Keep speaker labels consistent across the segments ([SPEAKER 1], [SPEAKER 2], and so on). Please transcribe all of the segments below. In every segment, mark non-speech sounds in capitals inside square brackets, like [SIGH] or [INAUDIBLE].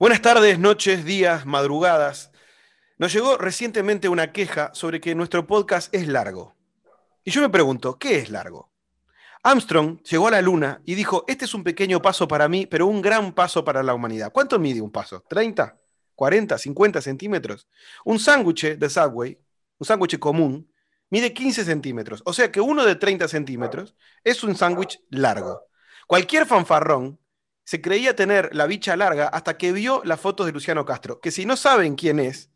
[SPEAKER 1] Buenas tardes, noches, días, madrugadas. Nos llegó recientemente una queja sobre que nuestro podcast es largo. Y yo me pregunto, ¿qué es largo? Armstrong llegó a la Luna y dijo, este es un pequeño paso para mí, pero un gran paso para la humanidad. ¿Cuánto mide un paso? ¿30? ¿40? ¿50 centímetros? Un sándwich de Subway, un sándwich común, mide 15 centímetros. O sea que uno de 30 centímetros es un sándwich largo. Cualquier fanfarrón se creía tener la bicha larga hasta que vio las fotos de Luciano Castro, que si no saben quién es,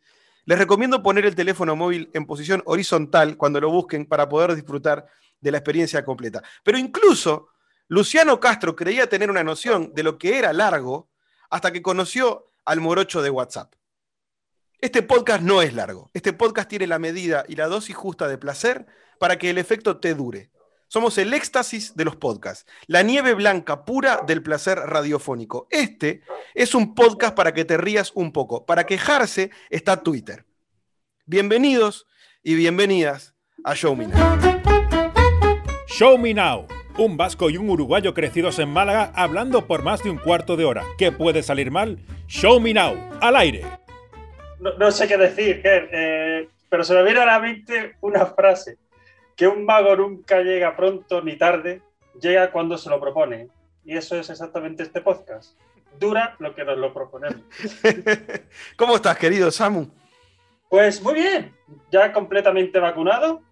[SPEAKER 1] les recomiendo poner el teléfono móvil en posición horizontal cuando lo busquen para poder disfrutar de la experiencia completa. Pero incluso Luciano Castro creía tener una noción de lo que era largo hasta que conoció al morocho de WhatsApp. Este podcast no es largo. Este podcast tiene la medida y la dosis justa de placer para que el efecto te dure. Somos el éxtasis de los podcasts, la nieve blanca pura del placer radiofónico. Este es un podcast para que te rías un poco. Para quejarse está Twitter. Bienvenidos y bienvenidas a Show Me Now.
[SPEAKER 2] Show Me Now. Un vasco y un uruguayo crecidos en Málaga hablando por más de un cuarto de hora. ¿Qué puede salir mal? Show Me Now. Al aire.
[SPEAKER 3] No, sé qué decir, eh, pero se me viene a la mente una frase que un mago nunca llega pronto ni tarde, llega cuando se lo propone. Y eso es exactamente este podcast. Dura lo que nos lo proponemos. [LAUGHS]
[SPEAKER 1] ¿Cómo estás, querido Samu?
[SPEAKER 3] Pues muy bien, ya completamente vacunado,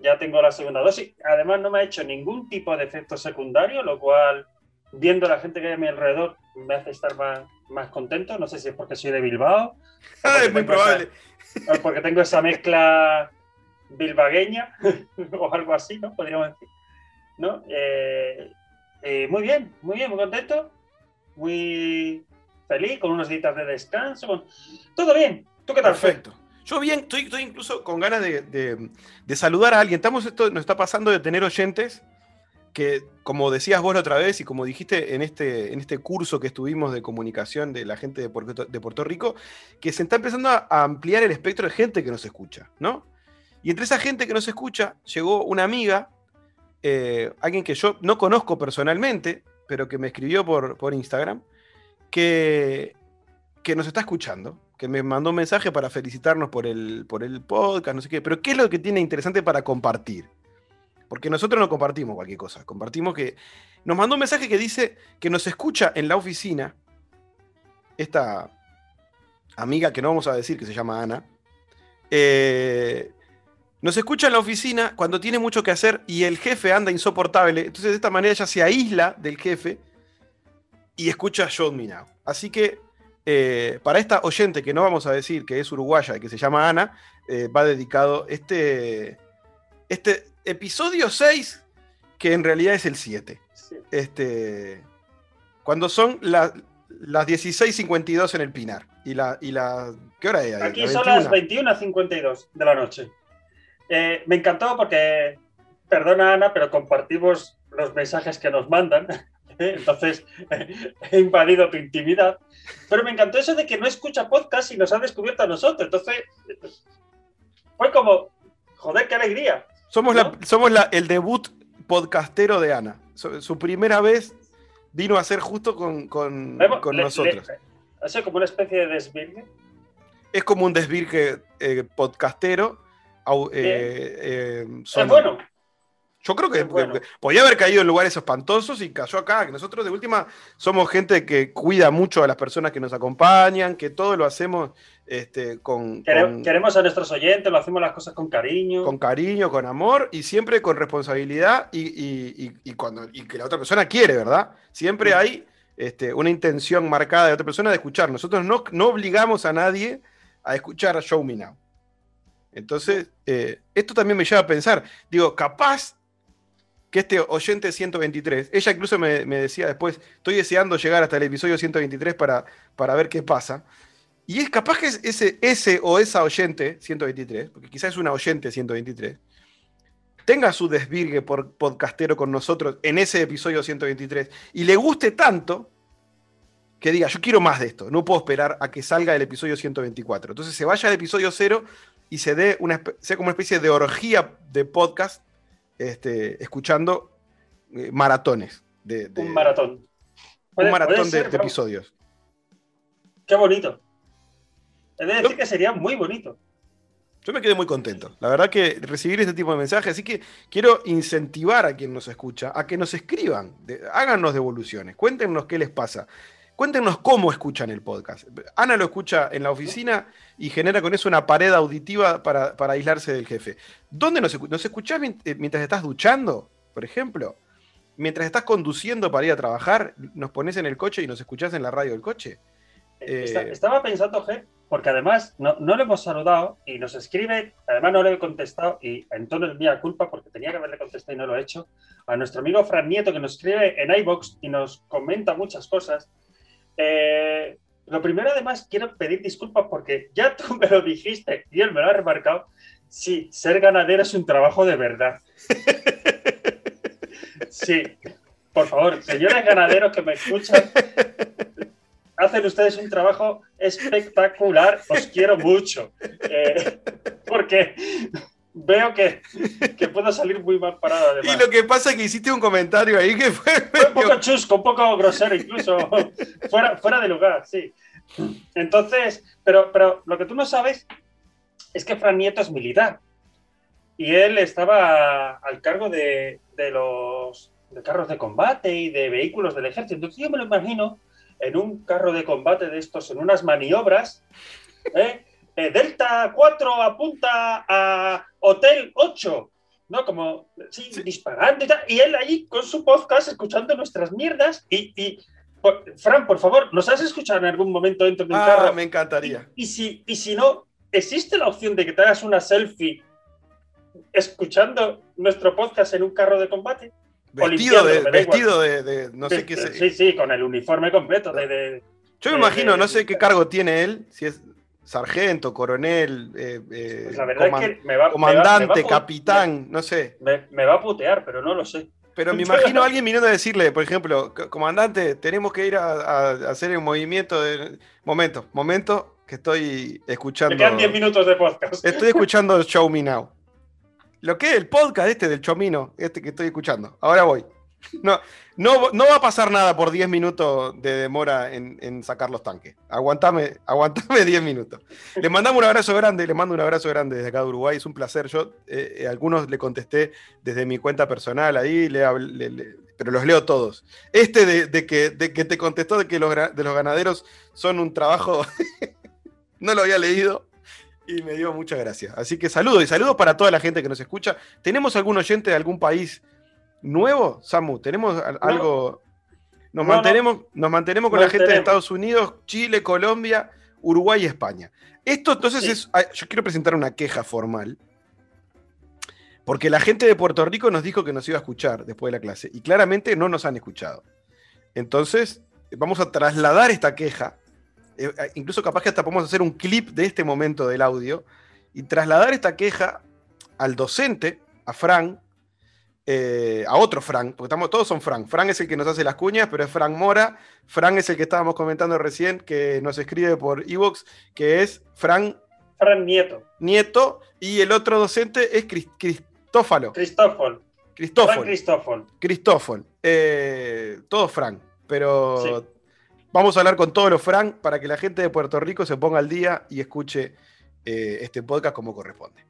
[SPEAKER 3] ya tengo la segunda dosis. Además, no me ha hecho ningún tipo de efecto secundario, lo cual, viendo la gente que hay a mi alrededor, me hace estar más, más contento. No sé si es porque soy de Bilbao.
[SPEAKER 1] Ah, [LAUGHS] es muy probable.
[SPEAKER 3] porque tengo esa mezcla bilbagueña [LAUGHS] o algo así, ¿no? Podríamos decir. ¿No? Eh, eh, muy bien, muy bien, muy contento, muy feliz, con unos días de descanso, todo bien. ¿Tú qué tal?
[SPEAKER 1] Perfecto. Yo bien, estoy, estoy incluso con ganas de, saludar a alguien. Estamos, esto nos está pasando de tener oyentes que, como decías vos la otra vez y como dijiste en este, en este curso que estuvimos de comunicación de la gente de Puerto, de Puerto Rico, que se está empezando a ampliar el espectro de gente que nos escucha, ¿no? Y entre esa gente que nos escucha, llegó una amiga, eh, alguien que yo no conozco personalmente, pero que me escribió por, por Instagram, que, que nos está escuchando, que me mandó un mensaje para felicitarnos por el, por el podcast, no sé qué. Pero ¿qué es lo que tiene interesante para compartir? Porque nosotros no compartimos cualquier cosa, compartimos que... Nos mandó un mensaje que dice que nos escucha en la oficina, esta amiga que no vamos a decir que se llama Ana, eh, nos escucha en la oficina cuando tiene mucho que hacer y el jefe anda insoportable. Entonces, de esta manera ella se aísla del jefe y escucha Show Me Now. Así que, eh, para esta oyente que no vamos a decir que es uruguaya y que se llama Ana, eh, va dedicado este, este episodio 6, que en realidad es el 7. Este, cuando son las 16.52 en el Pinar. Y la, y la, ¿Qué hora es?
[SPEAKER 3] Aquí son las 21.52 de la noche. Eh, me encantó porque, perdona Ana, pero compartimos los mensajes que nos mandan. [LAUGHS] Entonces [LAUGHS] he invadido tu intimidad. Pero me encantó eso de que no escucha podcast y nos ha descubierto a nosotros. Entonces fue como, joder, qué alegría.
[SPEAKER 1] Somos, la, somos la, el debut podcastero de Ana. Su, primera vez vino a ser justo con, con, nosotros.
[SPEAKER 3] ¿Ha como una especie de desvirgue?
[SPEAKER 1] Es como un desvirgue eh, podcastero eh,
[SPEAKER 3] eh, es bueno.
[SPEAKER 1] Yo creo que, podía haber caído en lugares espantosos y cayó acá. Que nosotros de última somos gente que cuida mucho a las personas que nos acompañan, que todo lo hacemos este, con,
[SPEAKER 3] Queremos a nuestros oyentes, lo hacemos las cosas con cariño.
[SPEAKER 1] Con cariño, con amor y siempre con responsabilidad y, cuando, que la otra persona quiere, ¿verdad? Siempre hay este, una intención marcada de otra persona de escuchar. Nosotros no, no obligamos a nadie a escuchar a Show Me Now. Entonces, eh, esto también me lleva a pensar, digo, capaz que este oyente 123, ella incluso me, decía después, estoy deseando llegar hasta el episodio 123 para, para ver qué pasa. Y es capaz que ese, ese o esa oyente 123, porque quizás es una oyente 123, tenga su desvirgue por podcastero con nosotros en ese episodio 123 y le guste tanto que diga, yo quiero más de esto, no puedo esperar a que salga el episodio 124. Entonces se vaya al episodio 0 y se dé una, sea como una especie de orgía de podcast, este, escuchando eh, maratones. De,
[SPEAKER 3] un maratón.
[SPEAKER 1] Un maratón de, episodios.
[SPEAKER 3] Qué bonito. He de decir que sería muy bonito.
[SPEAKER 1] Yo me quedé muy contento. La verdad que recibir este tipo de mensajes, así que quiero incentivar a quien nos escucha a que nos escriban, háganos devoluciones, cuéntenos qué les pasa. Cuéntenos cómo escuchan el podcast. Ana lo escucha en la oficina y genera con eso una pared auditiva para, aislarse del jefe. ¿Dónde nos, nos escuchás eh, mientras estás duchando, por ejemplo? Mientras estás conduciendo para ir a trabajar, nos pones en el coche y nos escuchás en la radio del coche.
[SPEAKER 3] Eh, estaba pensando, G, porque además no, no le hemos saludado y nos escribe, además no le he contestado y en tono es mía culpa porque tenía que haberle contestado y no lo he hecho, a nuestro amigo Fran Nieto que nos escribe en iBox y nos comenta muchas cosas. Eh, lo primero, además, quiero pedir disculpas porque ya tú me lo dijiste y él me lo ha remarcado. Sí, ser ganadero es un trabajo de verdad. Sí, por favor, señores ganaderos que me escuchan, hacen ustedes un trabajo espectacular, os quiero mucho. Eh, porque veo que, [LAUGHS] que, puedo salir muy mal parado. Además.
[SPEAKER 1] Y lo que pasa es que hiciste un comentario ahí que fue.
[SPEAKER 3] un poco chusco, un poco grosero, incluso [LAUGHS] fuera, fuera de lugar, sí. Entonces, pero, pero lo que tú no sabes es que Fran Nieto es militar. Y él estaba al cargo de, de los de carros de combate y de vehículos del ejército. Entonces yo me lo imagino en un carro de combate de estos, en unas maniobras, ¿eh? Eh, Delta 4 apunta a Hotel 8, ¿no? Como, sí, disparando y tal. Y él allí con su podcast escuchando nuestras mierdas y, Fran, por favor, ¿nos has escuchado en algún momento dentro de un
[SPEAKER 1] ah,
[SPEAKER 3] carro?
[SPEAKER 1] me encantaría.
[SPEAKER 3] Y, si, y si no, ¿existe la opción de que te hagas una selfie escuchando nuestro podcast en un carro de combate?
[SPEAKER 1] Vestido, de, vestido de, no sé qué.
[SPEAKER 3] Sí, sí, con el uniforme completo. De,
[SPEAKER 1] Yo me imagino, no sé qué cargo tiene él, si es sargento, coronel, eh,
[SPEAKER 3] eh, pues la verdad es que me
[SPEAKER 1] va, comandante, capitán, no sé.
[SPEAKER 3] Me, va a putear, pero no lo sé.
[SPEAKER 1] Pero me [LAUGHS] imagino a alguien viniendo a decirle, por ejemplo, comandante, tenemos que ir a, hacer un movimiento de... Momento, momento, que estoy escuchando... Me
[SPEAKER 3] quedan 10 minutos de podcast.
[SPEAKER 1] Estoy [LAUGHS] escuchando Show Me Now. Lo que es el podcast este del Chomino, este que estoy escuchando. Ahora voy. [LAUGHS] No, no, no va a pasar nada por 10 minutos de demora en, sacar los tanques. Aguantame, aguantame [LAUGHS] 10 minutos. Le mandamos un abrazo grande, le mando un abrazo grande desde acá de Uruguay. Es un placer. Yo eh, eh, algunos le contesté desde mi cuenta personal ahí, le, pero los leo todos. Este de, que, de que te contestó de que los, de los ganaderos son un trabajo, [LAUGHS] no lo había leído y me dio muchas gracias. Así que saludos y saludos para toda la gente que nos escucha. ¿Tenemos algún oyente de algún país nuevo, Samu? ¿Tenemos algo? Nos mantenemos, nos mantenemos con la gente de Estados Unidos, Chile, Colombia, Uruguay y España. Esto entonces es. Ah, yo quiero presentar una queja formal. Porque la gente de Puerto Rico nos dijo que nos iba a escuchar después de la clase y claramente no nos han escuchado. Entonces, vamos a trasladar esta queja eh, eh, incluso capaz que hasta podemos hacer un clip de este momento del audio y trasladar esta queja al docente, a Frank, eh, a otro Frank, porque estamos, todos son Frank. Frank es el que nos hace las cuñas, pero es Frank Mora. Frank es el que estábamos comentando recién, que nos escribe por Evox, que es Frank.
[SPEAKER 3] Frank Nieto.
[SPEAKER 1] Nieto, y el otro docente es Cristófalo.
[SPEAKER 3] Cristófalo.
[SPEAKER 1] Cristófalo.
[SPEAKER 3] Cristófalo.
[SPEAKER 1] Cristófalo. todos Frank, pero Vamos a hablar con todos los Frank para que la gente de Puerto Rico se ponga al día y escuche eh, este podcast como corresponde.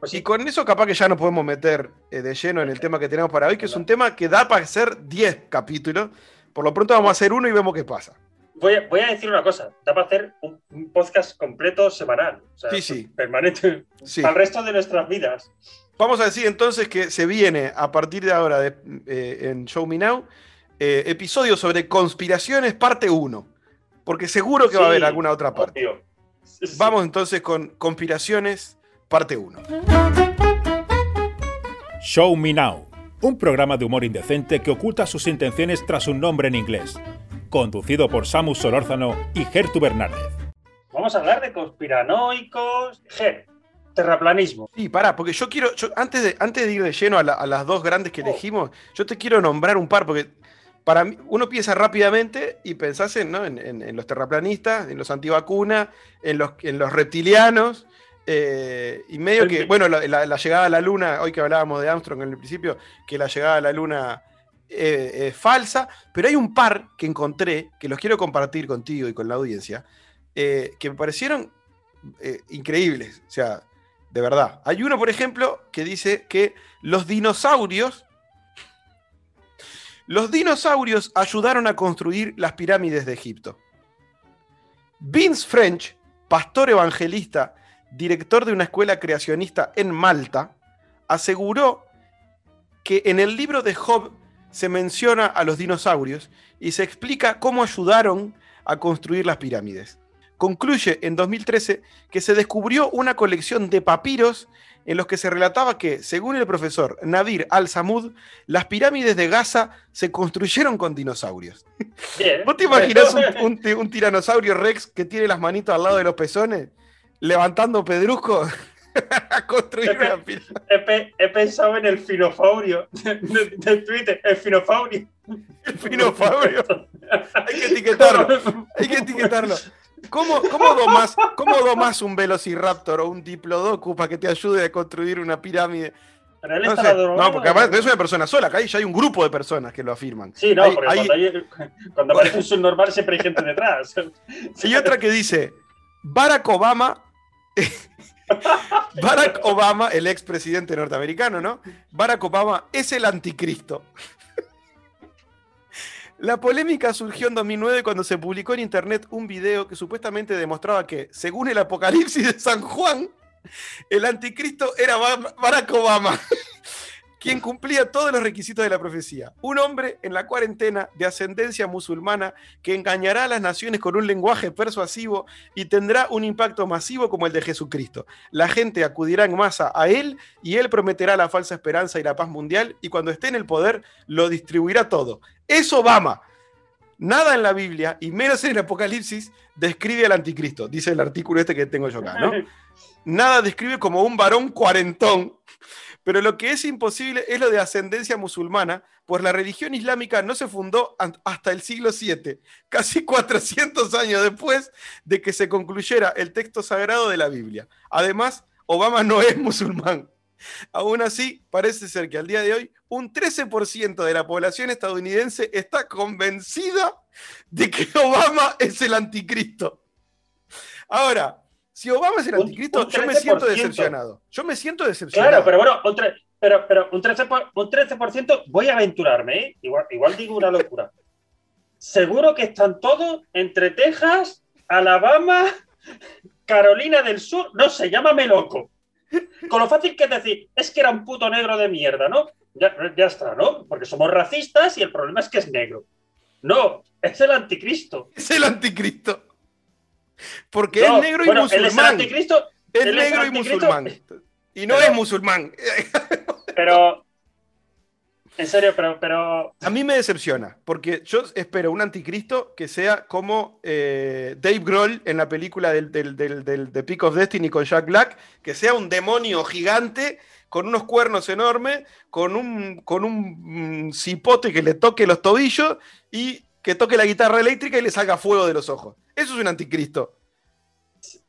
[SPEAKER 1] Pues y, con eso capaz que ya nos podemos meter eh, de lleno en el tema que tenemos para hoy, que es un tema que da para hacer 10 capítulos. Por lo pronto vamos a hacer uno y vemos qué pasa.
[SPEAKER 3] Voy a, voy a decir una cosa, da para hacer un, podcast completo semanal.
[SPEAKER 1] sí, sí.
[SPEAKER 3] Permanente. Al resto de nuestras vidas.
[SPEAKER 1] Vamos a decir entonces que se viene a partir de ahora eh, en Show Me Now eh, episodio sobre conspiraciones parte 1, porque seguro que va a haber alguna otra parte. Vamos entonces con conspiraciones parte 1.
[SPEAKER 2] Show Me Now, un programa de humor indecente que oculta sus intenciones tras un nombre en inglés, conducido por Samus Solórzano y Gertu Bernárdez.
[SPEAKER 3] Vamos a hablar de conspiranoicos, Ger, terraplanismo.
[SPEAKER 1] Sí, pará, porque yo quiero, antes, de, antes de ir de lleno a, las dos grandes que oh. elegimos, yo te quiero nombrar un par, porque para mí, uno piensa rápidamente y pensás en, los terraplanistas, en los antivacunas, en los, en los reptilianos, eh, y medio que, bueno, la, llegada a la luna, hoy que hablábamos de Armstrong en el principio, que la llegada a la luna eh, eh, falsa, pero hay un par que encontré, que los quiero compartir contigo y con la audiencia, eh, que me parecieron increíbles. O sea, de verdad. Hay uno, por ejemplo, que dice que los dinosaurios, los dinosaurios ayudaron a construir las pirámides de Egipto. Vince French, pastor evangelista, director de una escuela creacionista en Malta, aseguró que en el libro de Job se menciona a los dinosaurios y se explica cómo ayudaron a construir las pirámides. Concluye en 2013 que se descubrió una colección de papiros en los que se relataba que, según el profesor Nadir al-Samud, las pirámides de Gaza se construyeron con dinosaurios. ¿Vos te imaginas un, un, tiranosaurio rex que tiene las manitos al lado de los pezones, levantando pedrusco? a [LAUGHS] construir
[SPEAKER 3] he, he, pensado en el finofaurio de, Twitter, el finofaurio.
[SPEAKER 1] El finofaurio. hay que etiquetarlo. Hay que etiquetarlo. ¿Cómo, cómo, domas, ¿Cómo domas un velociraptor o un diplodocus para que te ayude a construir una pirámide?
[SPEAKER 3] Pero él no,
[SPEAKER 1] no, porque además no es una persona sola, acá ya hay un grupo de personas que lo afirman.
[SPEAKER 3] Sí, no, porque cuando, hay, cuando aparece un subnormal siempre hay gente detrás. [LAUGHS]
[SPEAKER 1] Y otra que dice, Barack Obama [LAUGHS] Barack Obama, el expresidente norteamericano, ¿no? Barack Obama es el anticristo. [LAUGHS] La polémica surgió en 2009 cuando se publicó en internet un video que supuestamente demostraba que, según el Apocalipsis de San Juan, el anticristo era Barack Obama [LAUGHS] quien cumplía todos los requisitos de la profecía. Un hombre en la cuarentena de ascendencia musulmana que engañará a las naciones con un lenguaje persuasivo y tendrá un impacto masivo como el de Jesucristo. La gente acudirá en masa a él y él prometerá la falsa esperanza y la paz mundial y cuando esté en el poder lo distribuirá todo. Es Obama. Nada en la Biblia, y menos en el Apocalipsis, describe al anticristo, dice el artículo este que tengo yo acá, ¿no? [LAUGHS] Nada describe como un varón cuarentón pero lo que es imposible es lo de ascendencia musulmana, pues la religión islámica no se fundó hasta el siglo VII, casi [LAUGHS] 400 años después de que se concluyera el texto sagrado de la Biblia. Además, Obama no es musulmán. Aún así, parece ser que al día de hoy un 13% de la población estadounidense está convencida de que Obama es el anticristo. Ahora, si Obama es el anticristo, yo me siento decepcionado. Yo me siento decepcionado.
[SPEAKER 3] Claro, pero bueno, un pero, pero un 13%, un 13 voy a aventurarme, ¿eh? igual, igual digo una locura. Seguro que están todos entre Texas, Alabama, Carolina del Sur, no sé, llámame loco. Con lo fácil que es decir, es que era un puto negro de mierda, ¿no? Ya, ya está, ¿no? Porque somos racistas y el problema es que es negro. No, es el anticristo.
[SPEAKER 1] Es el anticristo. Porque es negro y musulmán. es, negro y musulmán. Y no es musulmán. [LAUGHS]
[SPEAKER 3] Pero. En serio, pero, pero.
[SPEAKER 1] A mí me decepciona, porque yo espero un anticristo que sea como eh, Dave Grohl en la película del, del, del, The Peak of Destiny con Jack Black, que sea un demonio gigante con unos cuernos enormes, con un, con un mm, cipote que le toque los tobillos y que toque la guitarra eléctrica y le salga fuego de los ojos. Eso es un anticristo.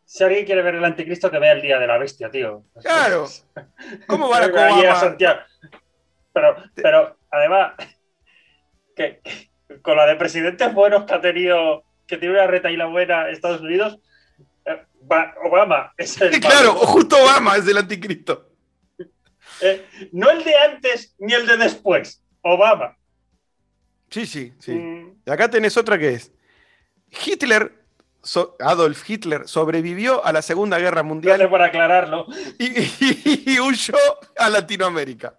[SPEAKER 3] Si alguien quiere ver el anticristo, que vea el día de la bestia, tío.
[SPEAKER 1] Claro. ¿Cómo va a [LAUGHS]
[SPEAKER 3] Pero, pero además, que, con la de presidentes buenos que ha tenido, que tiene una reta y la buena Estados Unidos, eh, Obama es el. [LAUGHS]
[SPEAKER 1] Claro, justo Obama es el anticristo.
[SPEAKER 3] Eh, no el de antes ni el de después, Obama.
[SPEAKER 1] Sí, sí, sí. Mm. Y acá tenés otra que es. Hitler, Adolf Hitler, sobrevivió a la Segunda Guerra Mundial.
[SPEAKER 3] Gracias por aclararlo.
[SPEAKER 1] Y, huyó a Latinoamérica.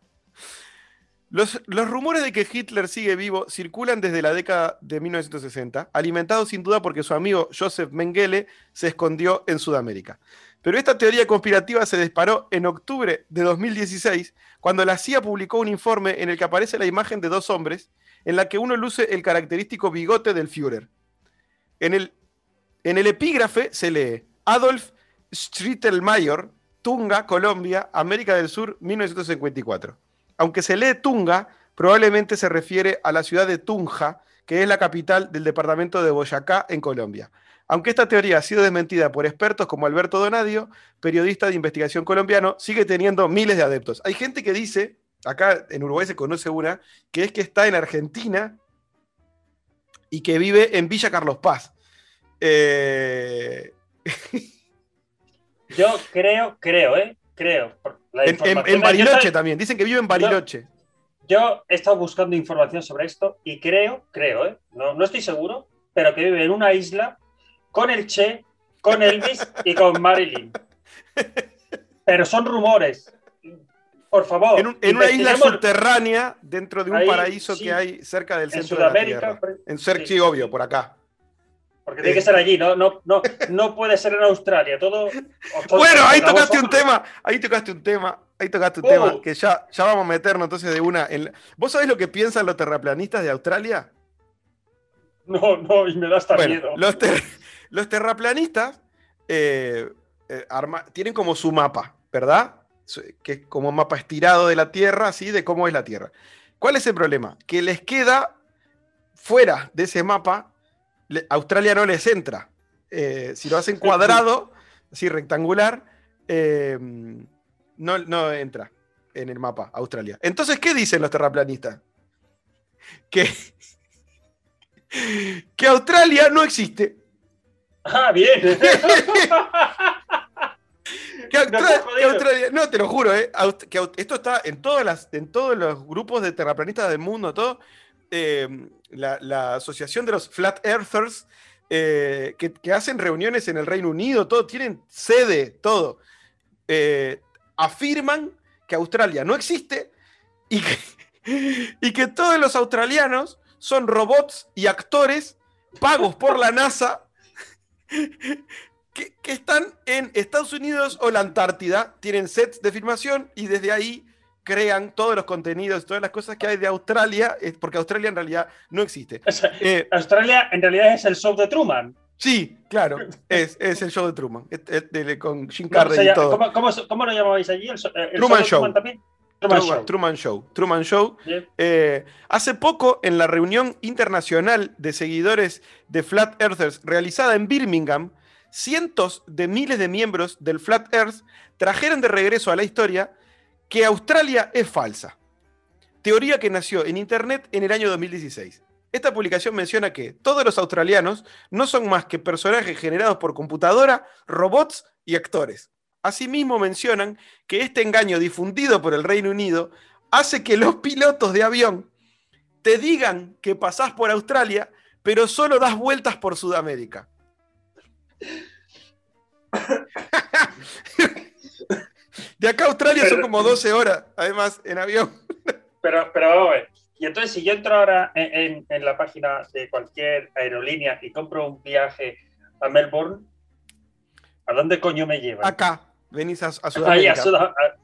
[SPEAKER 1] Los, los, rumores de que Hitler sigue vivo circulan desde la década de 1960, alimentados sin duda porque su amigo Joseph Mengele se escondió en Sudamérica. Pero esta teoría conspirativa se disparó en octubre de 2016, cuando la CIA publicó un informe en el que aparece la imagen de dos hombres en la que uno luce el característico bigote del Führer. En el, en el epígrafe se lee Adolf Strittelmayer, Tunga, Colombia, América del Sur, 1954. Aunque se lee Tunga, probablemente se refiere a la ciudad de Tunja, que es la capital del departamento de Boyacá, en Colombia. Aunque esta teoría ha sido desmentida por expertos como Alberto Donadio, periodista de investigación colombiano, sigue teniendo miles de adeptos. Hay gente que dice acá en Uruguay se conoce una, que es que está en Argentina y que vive en Villa Carlos Paz. Eh, [LAUGHS]
[SPEAKER 3] Yo creo, creo, ¿eh? Creo.
[SPEAKER 1] En, en-
[SPEAKER 3] información-
[SPEAKER 1] en Bariloche
[SPEAKER 3] yo,
[SPEAKER 1] también, dicen que vive en Bariloche.
[SPEAKER 3] yo he estado buscando información sobre esto y creo, creo, ¿eh? No, no estoy seguro, pero que vive en una isla con el Che, con Elvis y con Marilyn. [LAUGHS] Pero son rumores. Por favor.
[SPEAKER 1] En, un- en una isla subterránea dentro de un
[SPEAKER 3] Ahí,
[SPEAKER 1] paraíso
[SPEAKER 3] sí.
[SPEAKER 1] que hay cerca del
[SPEAKER 3] en
[SPEAKER 1] centro de la. Tierra.
[SPEAKER 3] por-
[SPEAKER 1] En Cer-
[SPEAKER 3] sí,
[SPEAKER 1] obvio, por acá.
[SPEAKER 3] Porque tiene que ser allí, no, no, no, no puede ser en Australia. Todo. [LAUGHS]
[SPEAKER 1] Bueno, ahí tocaste un tema, ahí tocaste un tema, ahí tocaste un
[SPEAKER 3] Oh.
[SPEAKER 1] tema, que ya, ya vamos a meternos entonces de una. En la- ¿Vos sabés lo que piensan los terraplanistas de Australia?
[SPEAKER 3] No, no, y me da hasta
[SPEAKER 1] Bueno,
[SPEAKER 3] miedo.
[SPEAKER 1] los, ter- los terraplanistas eh, eh, tienen como su mapa, ¿verdad? Que es como un mapa estirado de la Tierra, así de cómo es la Tierra. ¿Cuál es el problema? Que les queda fuera de ese mapa, le- Australia no les entra. Eh, si lo hacen [LAUGHS] cuadrado, así rectangular, eh, no, no entra en el mapa Australia. Entonces, ¿qué dicen los terraplanistas? Que, [LAUGHS] que Australia no existe.
[SPEAKER 3] Ah, bien. [LAUGHS]
[SPEAKER 1] Que que. Australia, no, te lo juro, eh, que esto está en, todas las, en todos los grupos de terraplanistas del mundo, todo. eh, la, la asociación de los Flat Earthers, eh, que, que hacen reuniones en el Reino Unido, todo, tienen sede, todo. afirman que Australia no existe y que, [LAUGHS] y que todos los australianos son robots y actores pagos por la NASA [LAUGHS] que, que están en Estados Unidos o la Antártida, tienen sets de filmación y desde ahí crean todos los contenidos, todas las cosas que hay de Australia, porque Australia en realidad no existe. Eh,
[SPEAKER 3] Australia en realidad es el show de Truman.
[SPEAKER 1] sí, claro, es, es el show de Truman, es- de- con Jim
[SPEAKER 3] No,
[SPEAKER 1] Carrey y todo.
[SPEAKER 3] ¿cómo, cómo, cómo lo llamabais allí? ¿El, so- el
[SPEAKER 1] Truman Show.
[SPEAKER 3] Truman también? Truman,
[SPEAKER 1] Truman,
[SPEAKER 3] Show.
[SPEAKER 1] Truman Show. Truman Show. Eh, hace poco, en la reunión internacional de seguidores de Flat Earthers realizada en Birmingham, cientos de miles de miembros del Flat Earth trajeron de regreso a la historia que Australia es falsa. Teoría que nació en Internet en el año 2016. Esta publicación menciona que todos los australianos no son más que personajes generados por computadora, robots y actores. Asimismo mencionan que este engaño difundido por el Reino Unido hace que los pilotos de avión te digan que pasás por Australia, pero solo das vueltas por Sudamérica. [LAUGHS] De acá a Australia son como 12 horas, además, en avión.
[SPEAKER 3] Pero, pero vamos a ver. Y entonces, si yo entro ahora en, en- en la página de cualquier aerolínea y compro un viaje a Melbourne, ¿a dónde coño me llevan?
[SPEAKER 1] Acá, venís a, a
[SPEAKER 3] Ahí,
[SPEAKER 1] Sudamérica.
[SPEAKER 3] a Sudam- a-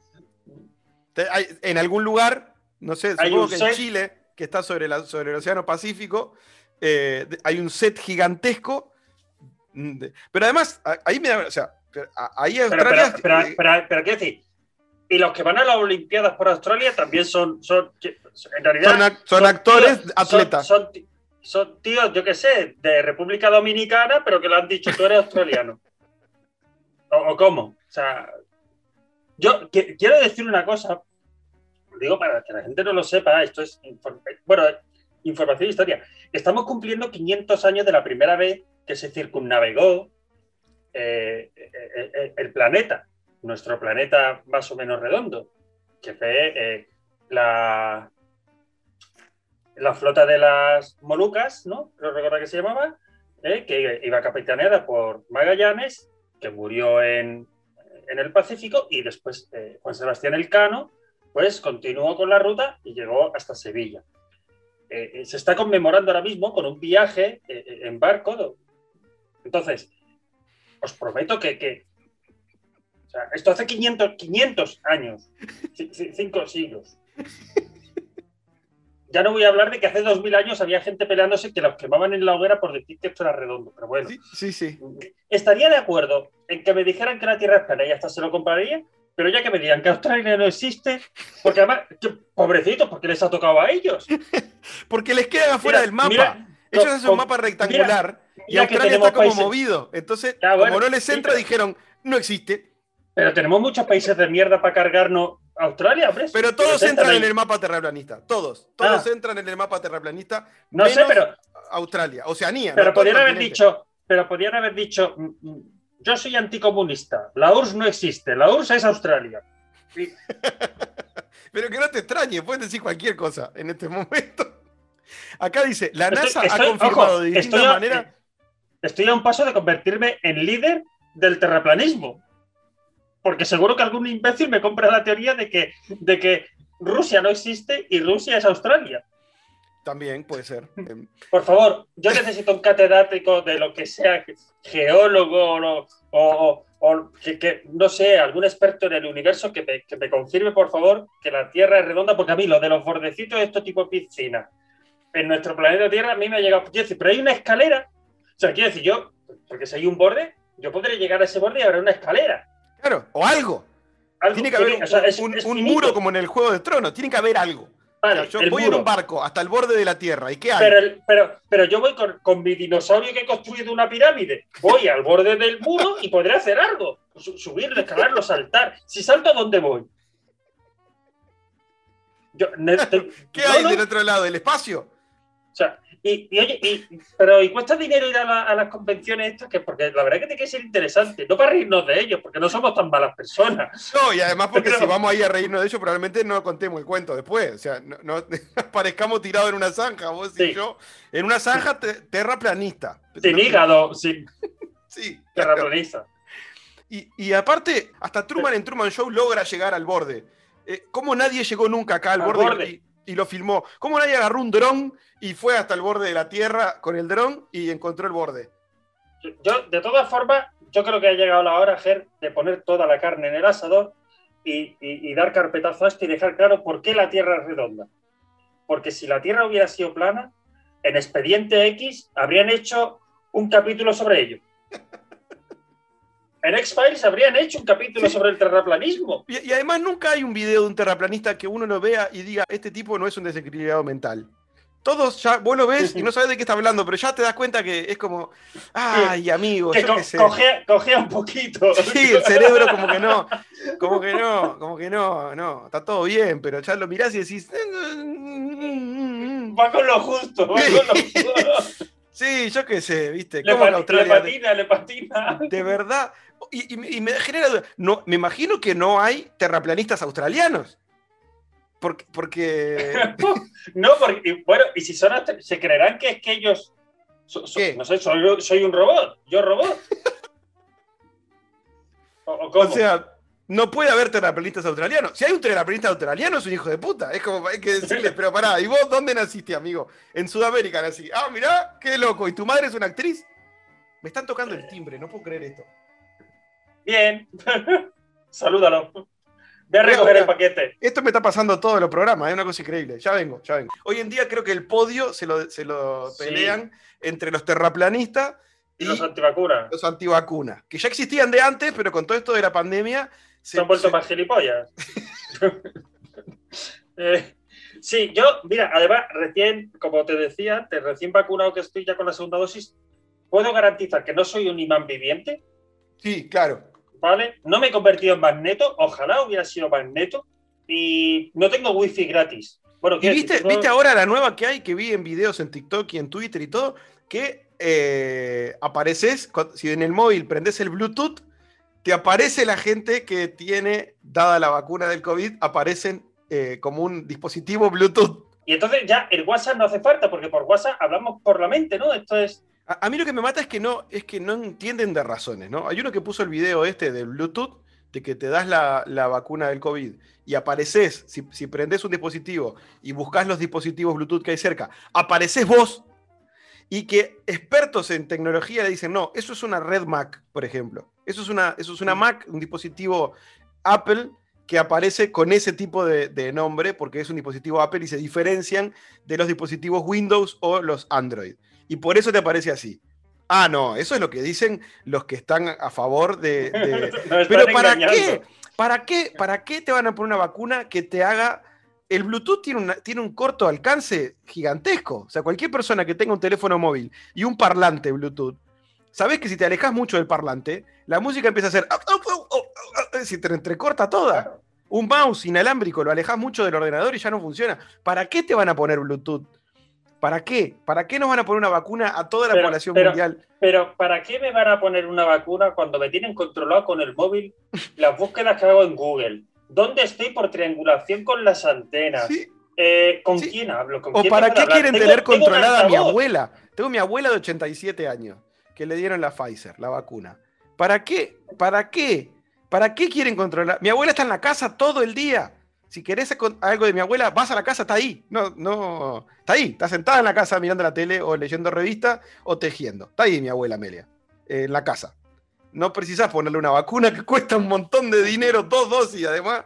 [SPEAKER 1] Te- hay- en algún lugar, no sé, supongo que en. Chile, que está sobre, la- sobre el Océano Pacífico, eh, hay un set gigantesco. Pero además, ahí me da, o sea, ahí Australia.
[SPEAKER 3] pero, pero, pero- pero quiero decir, y los que van a las Olimpiadas por Australia también son, son en realidad,
[SPEAKER 1] son, ac- son actores,
[SPEAKER 3] tíos-
[SPEAKER 1] atletas.
[SPEAKER 3] Son, son son tíos, yo qué sé, de República Dominicana, pero que le han dicho tú eres australiano. [LAUGHS] ¿O, o cómo? O sea, yo qui- quiero decir una cosa, digo para que la gente no lo sepa, esto es, bueno, información e historia. Estamos cumpliendo 500 años de la primera vez que se circunnavegó eh, eh, eh, el planeta, nuestro planeta más o menos redondo, que fue la, la flota de las Molucas, ¿no? No recuerdo que se llamaba, que iba capitaneada por Magallanes, que murió en, en el Pacífico, y después Juan Sebastián Elcano, pues continuó con la ruta y llegó hasta Sevilla. Se está conmemorando ahora mismo con un viaje en barco. Entonces, os prometo que, que- o sea, esto hace 500, 500 años, ci- ci- cinco siglos. Ya no voy a hablar de que hace 2000 años había gente peleándose que los quemaban en la hoguera por decir que esto era redondo, pero bueno.
[SPEAKER 1] Sí, sí, sí.
[SPEAKER 3] Estaría de acuerdo en que me dijeran que la Tierra es plana y hasta se lo compraría, pero ya que me digan que Australia no existe, porque además, que- pobrecitos, porque les ha tocado a ellos. [LAUGHS]
[SPEAKER 1] Porque les quedan afuera
[SPEAKER 3] Mira,
[SPEAKER 1] del mapa.
[SPEAKER 3] mira,
[SPEAKER 1] Ellos hacen un mapa rectangular
[SPEAKER 3] Mira que
[SPEAKER 1] Australia está como
[SPEAKER 3] países-
[SPEAKER 1] movido. Entonces,
[SPEAKER 3] Ya, bueno,
[SPEAKER 1] como no les
[SPEAKER 3] sí,
[SPEAKER 1] entra,
[SPEAKER 3] pero-
[SPEAKER 1] dijeron, no existe.
[SPEAKER 3] Pero tenemos muchos países de mierda para cargarnos Australia, hombre.
[SPEAKER 1] Pero todos
[SPEAKER 3] Pero
[SPEAKER 1] entran en el mapa terraplanista. Todos. Todos
[SPEAKER 3] Ah.
[SPEAKER 1] entran en el mapa terraplanista.
[SPEAKER 3] No sé,
[SPEAKER 1] menos
[SPEAKER 3] pero,
[SPEAKER 1] Australia, Oceanía.
[SPEAKER 3] pero
[SPEAKER 1] ¿no?
[SPEAKER 3] Podrían haber dicho, pero podrían haber dicho, mm, mm, yo soy anticomunista, la URSS no existe, la URSS es Australia. Y- [LAUGHS]
[SPEAKER 1] Pero que no te extrañe, pueden decir cualquier cosa en este momento. Acá dice, la
[SPEAKER 3] Estoy-
[SPEAKER 1] NASA
[SPEAKER 3] estoy-
[SPEAKER 1] ha confirmado
[SPEAKER 3] ojo,
[SPEAKER 1] de distintas
[SPEAKER 3] estoy
[SPEAKER 1] maneras.
[SPEAKER 3] Estoy a un paso de convertirme en líder del terraplanismo. Porque seguro que algún imbécil me compra la teoría de que, de que Rusia no existe y Rusia es Australia.
[SPEAKER 1] También puede ser. Em,
[SPEAKER 3] Por favor, yo necesito un catedrático de lo que sea, geólogo o, o- que, que, no sé, algún experto en el universo que me, que me confirme, por favor, que la Tierra es redonda, porque a mí lo de los bordecitos, esto tipo piscina, en nuestro planeta Tierra, a mí me ha llegado. Pero hay una escalera. O sea, quiero decir, yo, porque si hay un borde, yo podré llegar a ese borde y habrá una escalera.
[SPEAKER 1] Claro, o algo.
[SPEAKER 3] Algo
[SPEAKER 1] Tiene que haber
[SPEAKER 3] tiene- o sea, es-
[SPEAKER 1] un,
[SPEAKER 3] es
[SPEAKER 1] un
[SPEAKER 3] finito.
[SPEAKER 1] muro como en el Juego de Tronos. Tiene que haber algo. O sea,
[SPEAKER 3] Vale,
[SPEAKER 1] yo voy en un barco hasta el borde de la Tierra. ¿Y qué hay?
[SPEAKER 3] Pero, el- pero, pero yo voy con, con mi dinosaurio que he construido una pirámide. Voy al borde del muro y podré hacer algo. Su- subirlo, escalarlo, saltar. Si salto, ¿a dónde voy? Yo, [LAUGHS]
[SPEAKER 1] ¿Qué
[SPEAKER 3] no,
[SPEAKER 1] hay
[SPEAKER 3] no,
[SPEAKER 1] del otro lado? ¿El espacio?
[SPEAKER 3] o sea, y, y oye, y- pero ¿y cuesta dinero ir a, la- a las convenciones estas? Que, porque la verdad es que tiene que ser interesante. No para reírnos de ellos, porque no somos tan malas personas.
[SPEAKER 1] No, y además porque
[SPEAKER 3] Pero-
[SPEAKER 1] si vamos ahí a reírnos de ello, probablemente no contemos el cuento después. O sea, no, no [LAUGHS] parezcamos tirados en una zanja, vos y
[SPEAKER 3] Sí.
[SPEAKER 1] yo. En una zanja te- terraplanista.
[SPEAKER 3] Sin
[SPEAKER 1] No-
[SPEAKER 3] hígado,
[SPEAKER 1] Sí. [LAUGHS] claro.
[SPEAKER 3] terraplanista.
[SPEAKER 1] Y, y aparte, hasta Truman en Truman Show logra llegar al borde. Eh, ¿Cómo nadie llegó nunca acá al,
[SPEAKER 3] Al
[SPEAKER 1] borde,
[SPEAKER 3] borde.
[SPEAKER 1] Y, y lo filmó? ¿Cómo nadie agarró un dron y fue hasta el borde de la Tierra con el dron y encontró el borde?
[SPEAKER 3] Yo, de todas formas, yo creo que ha llegado la hora, Ger, de poner toda la carne en el asador y, y- y dar carpetazo a esto y dejar claro por qué la Tierra es redonda. Porque si la Tierra hubiera sido plana, en Expediente X habrían hecho un capítulo sobre ello. En X-Files habrían hecho un capítulo sobre el terraplanismo.
[SPEAKER 1] Y, y además nunca hay un video de un terraplanista que uno lo vea y diga, este tipo no es un desequilibrado mental. Todos ya, vos lo ves y no sabes de qué está hablando, pero ya te das cuenta que es como, ay, amigo,
[SPEAKER 3] Que
[SPEAKER 1] yo
[SPEAKER 3] co-
[SPEAKER 1] qué sé.
[SPEAKER 3] cogea, cogea un poquito.
[SPEAKER 1] Sí, el cerebro como que no, como que no, como que no, no, está todo bien, pero ya lo mirás y decís,
[SPEAKER 3] Va con lo justo, va con lo [LAUGHS] justo.
[SPEAKER 1] sí, yo qué sé, viste,
[SPEAKER 3] Le,
[SPEAKER 1] que
[SPEAKER 3] pati- le patina, le patina.
[SPEAKER 1] de verdad, y, y me- y me genera duda, no, me imagino que no hay terraplanistas australianos, porque, porque [LAUGHS]
[SPEAKER 3] No, porque, bueno, y si son se creerán que es que ellos. so- so-
[SPEAKER 1] ¿Qué?
[SPEAKER 3] no sé, soy, soy un robot. ¿Yo robot? ¿O, o cómo?
[SPEAKER 1] O sea, no puede haber terraplanistas australianos. Si hay un terraplanista australiano, es un hijo de puta. Es como, hay que decirle, pero pará, ¿y vos dónde naciste, amigo? En Sudamérica nací. Ah, mirá, qué loco. ¿Y tu madre es una actriz? Me están tocando el timbre, no puedo creer esto.
[SPEAKER 3] Bien. [LAUGHS] Salúdalo. Ve a
[SPEAKER 1] Voy a-
[SPEAKER 3] recoger el paquete.
[SPEAKER 1] Esto me está pasando todos los programas, es una cosa increíble. Ya vengo, ya vengo. Hoy en día creo que el podio se lo, se lo
[SPEAKER 3] Sí.
[SPEAKER 1] pelean entre los terraplanistas y
[SPEAKER 3] Y los antivacunas.
[SPEAKER 1] los antivacunas, que ya existían de antes, pero con todo esto de la pandemia se,
[SPEAKER 3] Se han vuelto
[SPEAKER 1] se-
[SPEAKER 3] más gilipollas. [LAUGHS] Eh, sí, yo, mira, además, recién, como te decía antes, recién vacunado que estoy ya con la segunda dosis, puedo garantizar que no soy un imán viviente,
[SPEAKER 1] Sí, claro.
[SPEAKER 3] ¿Vale? No me he convertido en magneto, ojalá hubiera sido magneto, y no tengo wifi gratis. Bueno,
[SPEAKER 1] ¿Y viste,
[SPEAKER 3] decir,
[SPEAKER 1] viste ahora la nueva que hay, que vi en videos en TikTok y en Twitter y todo? Que eh, apareces, si en el móvil prendes el Bluetooth, te aparece la gente que tiene, dada la vacuna del COVID, aparecen eh, como un dispositivo Bluetooth.
[SPEAKER 3] Y entonces ya el WhatsApp no hace falta, porque por WhatsApp hablamos por la mente, ¿no? Esto es.
[SPEAKER 1] A, a mí lo que me mata es que no, es que no entienden de razones, ¿no? Hay uno que puso el video este del Bluetooth, de que te das la, la vacuna del COVID y apareces, si, si prendes un dispositivo y buscas los dispositivos Bluetooth que hay cerca, apareces vos y que expertos en tecnología le dicen, no, eso es una Red Mac, por ejemplo. Eso es una, eso es una Mac, un dispositivo Apple que aparece con ese tipo de, de nombre porque es un dispositivo Apple y se diferencian de los dispositivos Windows o los Android. Y por eso te aparece así. Ah, no, eso es lo que dicen los que están a favor de... [LAUGHS] Pero ¿para
[SPEAKER 3] engañando.
[SPEAKER 1] qué? ¿Para qué? ¿Para qué te van a poner una vacuna que te haga... El Bluetooth tiene, una- tiene un corto alcance gigantesco. O sea, cualquier persona que tenga un teléfono móvil y un parlante Bluetooth, sabes que si te alejas mucho del parlante, la música empieza a hacer... Si te entrecorta toda. Un mouse inalámbrico lo alejas mucho del ordenador y ya no funciona. ¿Para qué te van a poner Bluetooth? ¿Para qué? ¿Para qué nos van a poner una vacuna a toda la población mundial?
[SPEAKER 3] Pero ¿para qué me van a poner una vacuna cuando me tienen controlado con el móvil las búsquedas que hago en Google? ¿Dónde estoy por triangulación con las antenas? Eh, ¿Con quién hablo?
[SPEAKER 1] ¿O para qué quieren tener controlada a mi abuela? Tengo mi abuela de 87 años que le dieron la Pfizer, la vacuna. ¿Para qué? ¿Para qué? ¿Para qué quieren controlar? Mi abuela está en la casa todo el día. Si querés algo de mi abuela, vas a la casa, está ahí. No, no, está ahí. Está sentada en la casa mirando la tele o leyendo revistas o tejiendo. Está ahí mi abuela Amelia, en la casa. No precisas ponerle una vacuna que [LAUGHS] cuesta un montón de dinero, dos dosis además,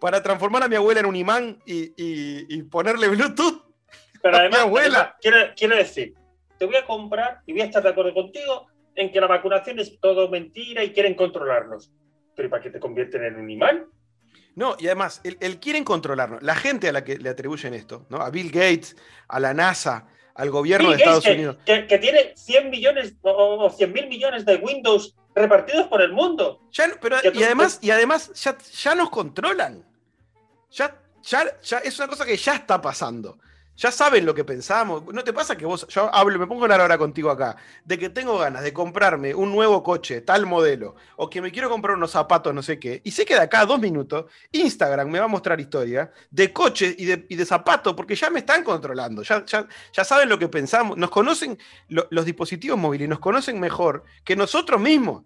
[SPEAKER 1] para transformar a mi abuela en un imán y, ponerle Bluetooth. [LAUGHS]
[SPEAKER 3] Pero además, abuela. quiero decir, te voy a comprar y voy a estar de acuerdo contigo en que la vacunación es todo mentira y quieren controlarnos. Pero ¿para qué te convierten en un imán?
[SPEAKER 1] No, y además, él, quieren controlarnos. La gente a la que le atribuyen esto, ¿no? A Bill Gates, a la NASA, al gobierno de Estados Unidos.
[SPEAKER 3] Que, tiene 100 millones o 100 mil millones de Windows repartidos por el mundo.
[SPEAKER 1] pero, y además, y además ya, ya nos controlan. Ya, ya, ya es una cosa que ya está pasando ya saben lo que pensamos. ¿No te pasa que vos, yo hablo, me pongo a hablar ahora contigo acá, de que tengo ganas de comprarme un nuevo coche, tal modelo, o que me quiero comprar unos zapatos, no sé qué, y sé que de acá a dos minutos, Instagram me va a mostrar historia de coches y de, zapatos, porque ya me están controlando, ya, ya, saben lo que pensamos, nos conocen los dispositivos móviles, nos conocen mejor que nosotros mismos.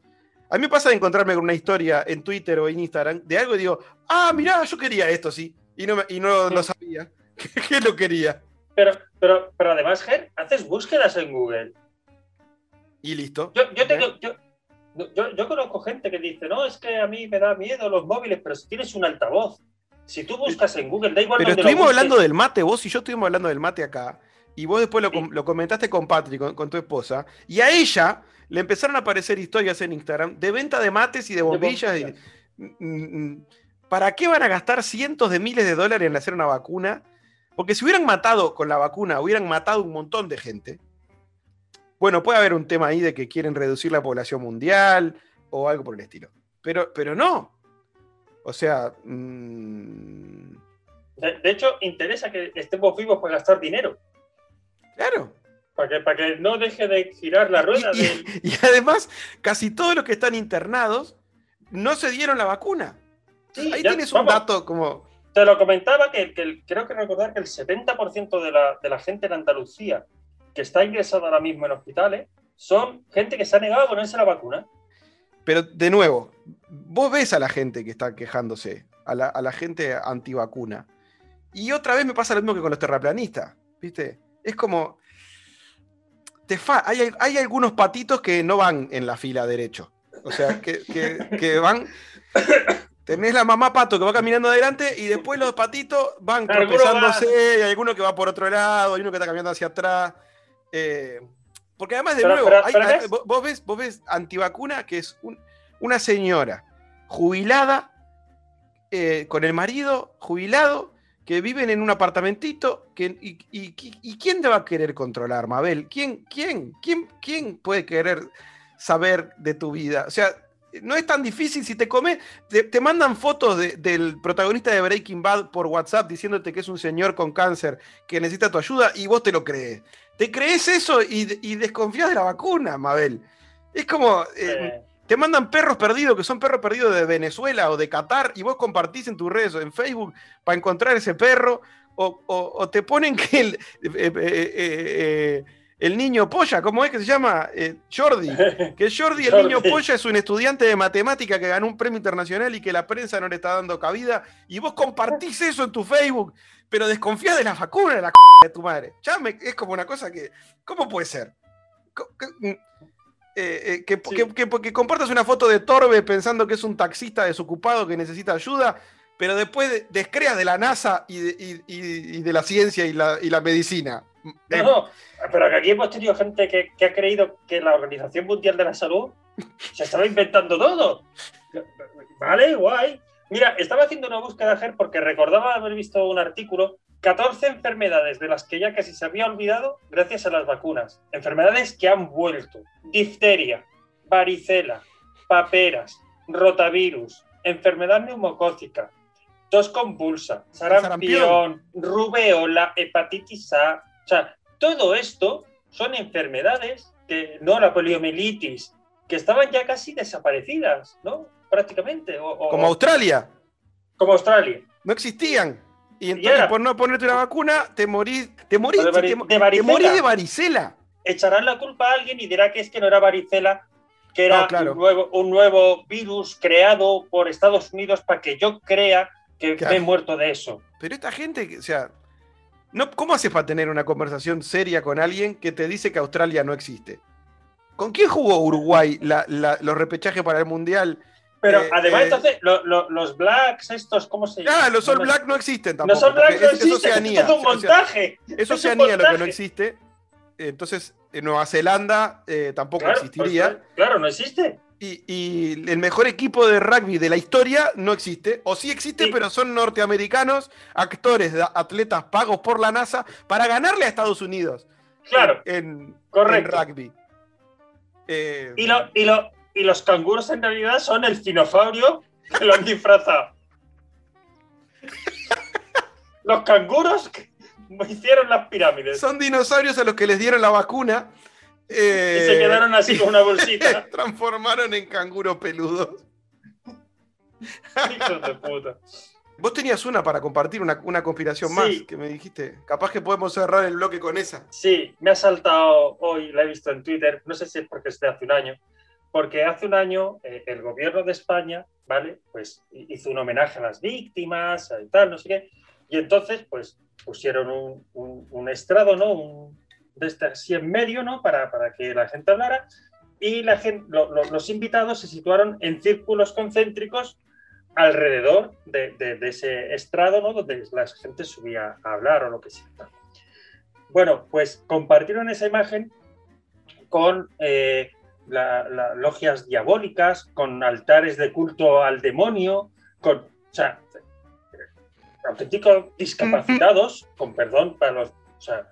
[SPEAKER 1] A mí me pasa de encontrarme con una historia en Twitter o en Instagram de algo y digo, ah, mirá, yo quería esto, sí, y no, y no lo sabía. [LAUGHS] ¿Qué lo quería?
[SPEAKER 3] Pero, pero, pero además, Ger, haces búsquedas en Google.
[SPEAKER 1] Y listo.
[SPEAKER 3] Yo, yo, tengo, yo, yo, conozco gente que dice, no, es que a mí me da miedo los móviles, pero si tienes un altavoz, si tú buscas en Google, da igual.
[SPEAKER 1] Pero estuvimos hablando del mate, vos y yo estuvimos hablando del mate acá, y vos después lo, comentaste con Patrick, con, tu esposa, y a ella le empezaron a aparecer historias en Instagram de venta de mates y de bombillas. Mm, mm, mm. ¿Para qué van a gastar cientos de miles de dólares en hacer una vacuna porque si hubieran matado con la vacuna, hubieran matado un montón de gente. Bueno, puede haber un tema ahí de que quieren reducir la población mundial o algo por el estilo. Pero, pero no. O sea.
[SPEAKER 3] Mm, de, hecho, interesa que estemos vivos para gastar dinero.
[SPEAKER 1] Claro.
[SPEAKER 3] Para que, para que no deje de girar la rueda.
[SPEAKER 1] Y, además, casi todos los que están internados no se dieron la vacuna. ahí tienes un dato como
[SPEAKER 3] te lo comentaba que, creo que recordar que el 70% de la, de la, gente en Andalucía que está ingresada ahora mismo en hospitales son gente que se ha negado a ponerse la vacuna.
[SPEAKER 1] Pero de nuevo, vos ves a la gente que está quejándose, a la, a la gente antivacuna. Y otra vez me pasa lo mismo que con los terraplanistas, ¿viste? Es como... Te hay, hay, algunos patitos que no van en la fila derecho. O sea, que, que, que van Tenés la mamá pato que va caminando adelante y después los patitos van tropezándose, y hay alguno que va por otro lado, hay uno que está caminando hacia atrás. Eh, porque además, de nuevo, vos, ves, vos ves antivacuna, que es una señora jubilada, eh, con el marido jubilado, que viven en un apartamentito. Que, y, quién te va a querer controlar, Mabel? ¿Quién, quién, quién, quién puede querer saber de tu vida? O sea, no es tan difícil si te comes. Te, mandan fotos del protagonista de Breaking Bad por WhatsApp diciéndote que es un señor con cáncer que necesita tu ayuda y vos te lo crees. Te crees eso y, desconfías de la vacuna, Mabel. Es como. Eh, te mandan perros perdidos, que son perros perdidos de Venezuela o de Qatar, y vos compartís en tus redes o en Facebook para encontrar ese perro, o, te ponen que el, eh, eh, el niño polla, ¿cómo es que se llama? Eh, Jordi. [LAUGHS] Que Jordi, el niño polla, es un estudiante de matemática que ganó un premio internacional y que la prensa no le está dando cabida. Y vos compartís eso en tu Facebook, pero desconfías de la vacuna de la c de tu madre. Ya es como una cosa que. ¿Cómo puede ser? Mm, eh, eh, que, que, compartas una foto de Torbe pensando que es un taxista desocupado que necesita ayuda, pero después descreas de la NASA y de, la ciencia y la, y la medicina.
[SPEAKER 3] No, pero que aquí hemos tenido gente que, ha creído que la Organización Mundial de la Salud se estaba inventando todo. Vale, guay. Mira, estaba haciendo una búsqueda, Ger, porque recordaba haber visto un artículo 14 enfermedades de las que ya casi se había olvidado gracias a las vacunas. Enfermedades que han vuelto. Difteria, varicela, paperas, rotavirus, enfermedad neumocócica, tos convulsa, sarampión, rubeola, hepatitis A. O sea, todo esto son enfermedades que, no la poliomielitis, que estaban ya casi desaparecidas, ¿no? Prácticamente.
[SPEAKER 1] como Australia.
[SPEAKER 3] Como Australia.
[SPEAKER 1] No existían. Y entonces, por no ponerte una vacuna, te morís, te morís, de, de varicela.
[SPEAKER 3] Echarán la culpa a alguien y dirá que es que no era varicela, que era un, nuevo, un nuevo virus creado por Estados Unidos para que yo crea que me he muerto de eso.
[SPEAKER 1] Pero esta gente, o sea, no, ¿cómo haces para tener una conversación seria con alguien que te dice que Australia no existe? ¿Con quién jugó Uruguay los repechajes para el Mundial
[SPEAKER 3] pero eh, además, eh, entonces, los blacks, estos, ¿cómo se llama?
[SPEAKER 1] Ah, los All Blacks no existen tampoco.
[SPEAKER 3] Los All Blacks no existen, es Oceanía. es un montaje.
[SPEAKER 1] Es Oceanía lo que no existe. Entonces, en Nueva Zelanda eh, tampoco existiría.
[SPEAKER 3] Pues, claro, no existe.
[SPEAKER 1] Y, el mejor equipo de rugby de la historia no existe. O sí existe, pero son norteamericanos, actores, atletas pagos por la NASA para ganarle a Estados Unidos.
[SPEAKER 3] Claro.
[SPEAKER 1] En, en rugby.
[SPEAKER 3] y, lo, y, lo, y los canguros en realidad son el cinosaurio que lo han disfrazado. los canguros que hicieron las pirámides.
[SPEAKER 1] Son dinosaurios a los que les dieron la vacuna.
[SPEAKER 3] Y se quedaron así con una [LAUGHS] bolsita. [LAUGHS]
[SPEAKER 1] transformaron en canguros peludos.
[SPEAKER 3] Hijos de puta.
[SPEAKER 1] Vos tenías una para compartir, una, conspiración más que me dijiste. Capaz que podemos cerrar el bloque con esa.
[SPEAKER 3] Sí, me ha saltado hoy, la he visto en Twitter, no sé si es porque es de hace un año, porque hace un año eh, el gobierno de España, ¿vale? Pues hizo un homenaje a las víctimas y tal, no sé qué, y entonces, pues pusieron un, estrado, ¿no? Un, de este así en medio, ¿no? Para, para que la gente hablara, y la gente, los invitados se situaron en círculos concéntricos alrededor de, de, ese estrado, ¿no? Donde la gente subía a hablar o lo que sea. Bueno, pues compartieron esa imagen con eh, las logias diabólicas, con altares de culto al demonio, con, o sea, auténticos discapacitados, con perdón para los, o sea,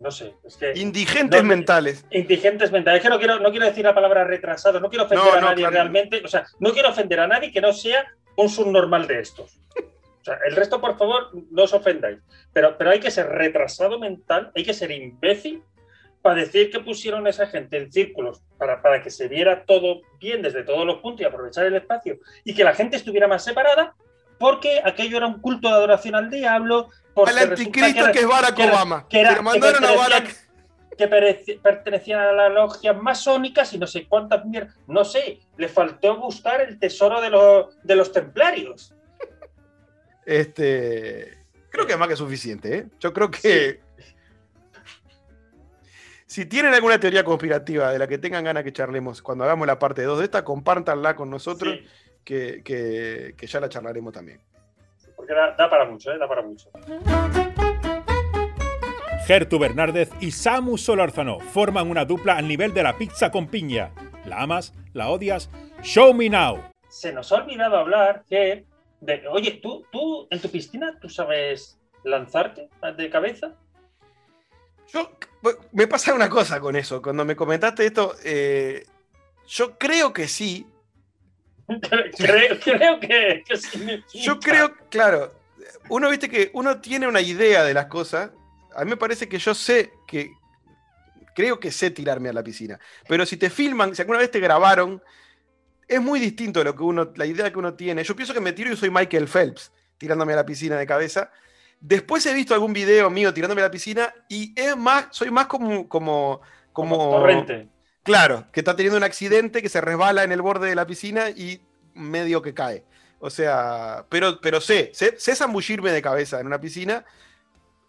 [SPEAKER 3] no sé, es que...
[SPEAKER 1] Indigentes mentales.
[SPEAKER 3] Indigentes mentales. Es que no quiero, no quiero decir la palabra retrasado, no quiero ofender a nadie realmente, o sea, no quiero ofender a nadie que no sea un subnormal de estos. O sea, el resto, por favor, no os ofendáis. Pero, pero hay que ser retrasado mental, hay que ser imbécil para decir que pusieron a esa gente en círculos para, para que se viera todo bien desde todos los puntos y aprovechar el espacio y que la gente estuviera más separada, porque aquello era un culto de adoración al diablo.
[SPEAKER 1] Al anticristo que, es Barack Obama.
[SPEAKER 3] Que, era, que, pertenecían a las logias masónicas y no sé cuántas mierdas. No sé, le faltó buscar el tesoro de los, de los templarios.
[SPEAKER 1] Este. Creo que más que suficiente, ¿eh? Yo creo que. Si tienen alguna teoría conspirativa de la que tengan ganas que charlemos cuando hagamos la parte 2 de esta, compártanla con nosotros, que, ya la charlaremos también.
[SPEAKER 3] Porque da, para mucho, ¿eh? da para mucho.
[SPEAKER 2] Gertu Bernárdez y Samu Solarzano forman una dupla al nivel de la pizza con piña. ¿La amas? ¿La odias? Show me now.
[SPEAKER 3] Se nos ha olvidado hablar que, de, oye, ¿tú, tú en tu piscina, ¿tú sabes lanzarte de cabeza?
[SPEAKER 1] Yo, me pasa una cosa con eso. Cuando me comentaste esto, eh, yo creo que sí.
[SPEAKER 3] Creo, creo que.
[SPEAKER 1] Yo creo, claro, uno viste que uno tiene una idea de las cosas. A mí me parece que yo sé que. Creo que sé tirarme a la piscina. Pero si te filman, si alguna vez te grabaron, es muy distinto lo que uno, la idea que uno tiene. Yo pienso que me tiro y soy Michael Phelps, tirándome a la piscina de cabeza. Después he visto algún video mío tirándome a la piscina y es más, soy más como. como, como,
[SPEAKER 3] torrente.
[SPEAKER 1] Claro, que está teniendo un accidente, que se resbala en el borde de la piscina y medio que cae. O sea, pero, pero sé, sé, zambullirme de cabeza en una piscina,